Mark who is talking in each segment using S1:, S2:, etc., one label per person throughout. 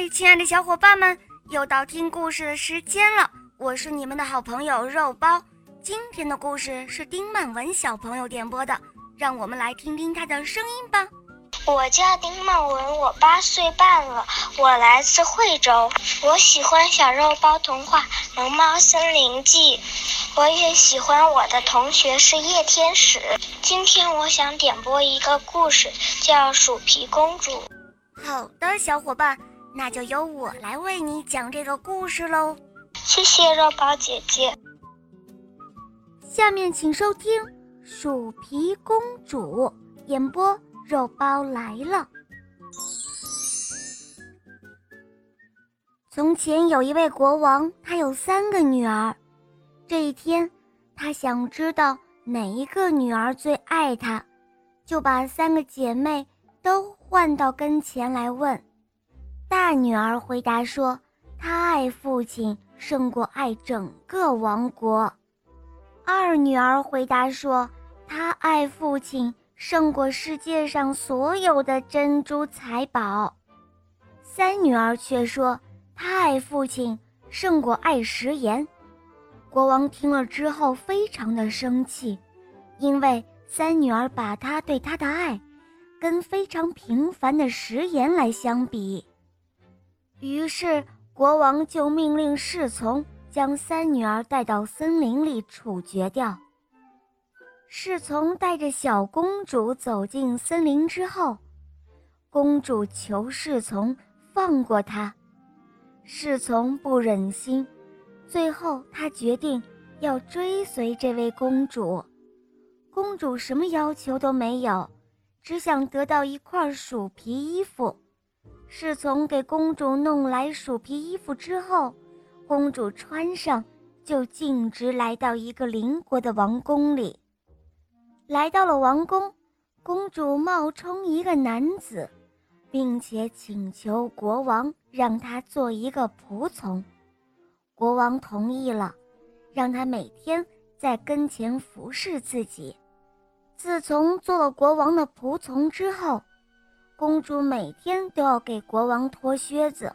S1: 嗨，亲爱的小伙伴们，又到听故事的时间了。我是你们的好朋友肉包。今天的故事是丁曼文小朋友点播的，让我们来听听他的声音吧。
S2: 我叫丁曼文，我八岁半了，我来自惠州。我喜欢《小肉包童话》《龙猫森林记》，我也喜欢我的同学是叶天使。今天我想点播一个故事，叫《鼠皮公主》。
S1: 好的，小伙伴，那就由我来为你讲这个故事喽。
S2: 谢谢肉包姐姐。
S1: 下面请收听《鼠皮公主》演播。肉包来了。从前有一位国王，他有三个女儿。这一天，他想知道哪一个女儿最爱他，就把三个姐妹都唤到跟前来问。大女儿回答说：“她爱父亲胜过爱整个王国。”二女儿回答说：“她爱父亲。”胜过世界上所有的珍珠财宝，三女儿却说她爱父亲胜过爱食盐。国王听了之后非常的生气，因为三女儿把他对她的爱，跟非常平凡的食盐来相比。于是国王就命令侍从将三女儿带到森林里处决掉。侍从带着小公主走进森林之后，公主求侍从放过她，侍从不忍心，最后他决定要追随这位公主。公主什么要求都没有，只想得到一块鼠皮衣服。侍从给公主弄来鼠皮衣服之后，公主穿上，就径直来到一个邻国的王宫里。来到了王宫，公主冒充一个男子，并且请求国王让她做一个仆从。国王同意了，让她每天在跟前服侍自己。自从做了国王的仆从之后，公主每天都要给国王脱靴子，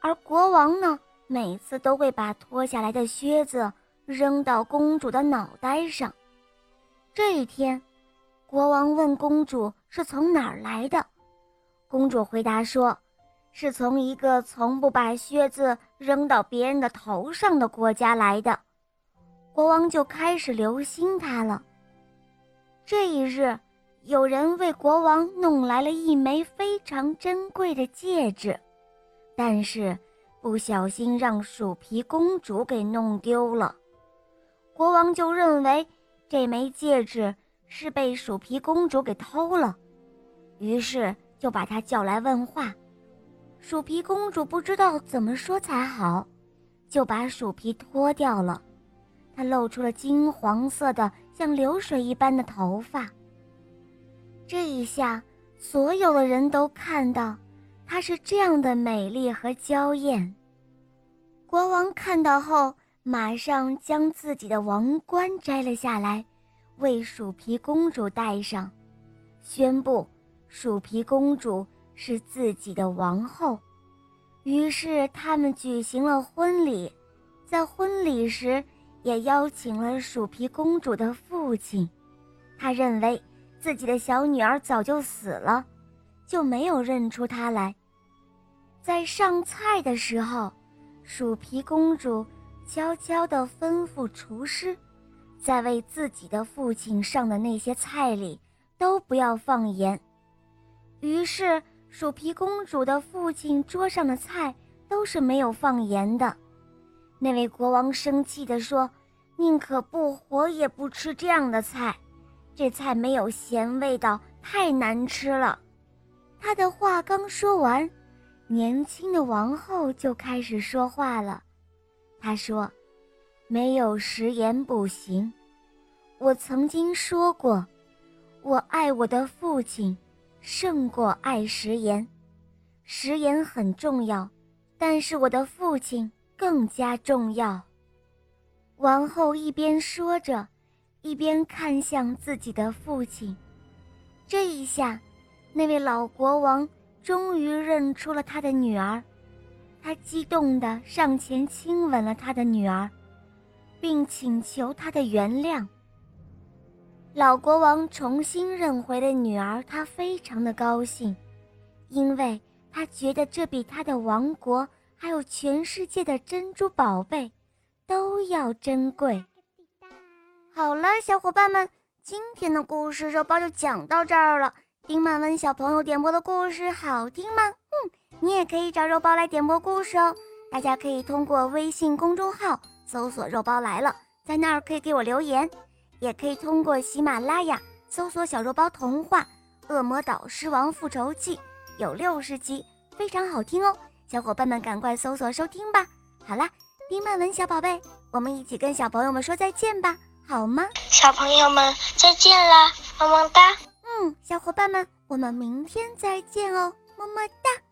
S1: 而国王呢，每次都会把脱下来的靴子扔到公主的脑袋上。这一天，国王问公主是从哪儿来的。公主回答说：“是从一个从不把靴子扔到别人的头上的国家来的。”国王就开始留心她了。这一日，有人为国王弄来了一枚非常珍贵的戒指，但是不小心让鼠皮公主给弄丢了。国王就认为。这枚戒指是被鼠皮公主给偷了，于是就把她叫来问话。鼠皮公主不知道怎么说才好，就把鼠皮脱掉了，她露出了金黄色的像流水一般的头发。这一下，所有的人都看到她是这样的美丽和娇艳。国王看到后。马上将自己的王冠摘了下来，为鼠皮公主戴上，宣布鼠皮公主是自己的王后。于是他们举行了婚礼，在婚礼时也邀请了鼠皮公主的父亲。他认为自己的小女儿早就死了，就没有认出她来。在上菜的时候，鼠皮公主。悄悄地吩咐厨师，在为自己的父亲上的那些菜里都不要放盐。于是，鼠皮公主的父亲桌上的菜都是没有放盐的。那位国王生气地说：“宁可不活也不吃这样的菜，这菜没有咸味道，太难吃了。”他的话刚说完，年轻的王后就开始说话了。他说：“没有食言不行。我曾经说过，我爱我的父亲，胜过爱食言。食言很重要，但是我的父亲更加重要。”王后一边说着，一边看向自己的父亲。这一下，那位老国王终于认出了他的女儿，他激动地上前亲吻了他的女儿，并请求他的原谅。老国王重新认回了女儿，他非常的高兴，因为他觉得这比他的王国还有全世界的珍珠宝贝都要珍贵。好了，小伙伴们，今天的故事肉包就讲到这儿了。丁满文小朋友点播的故事好听吗？嗯，你也可以找肉包来点播故事哦。大家可以通过微信公众号搜索“肉包来了”，在那儿可以给我留言，也可以通过喜马拉雅搜索“小肉包童话《恶魔岛狮王复仇记》”，有六十集，非常好听哦。小伙伴们赶快搜索收听吧。好啦，丁曼文小宝贝，我们一起跟小朋友们说再见吧，好吗？
S2: 小朋友们再见啦，么么哒。
S1: 嗯，小伙伴们，我们明天再见哦，么么哒。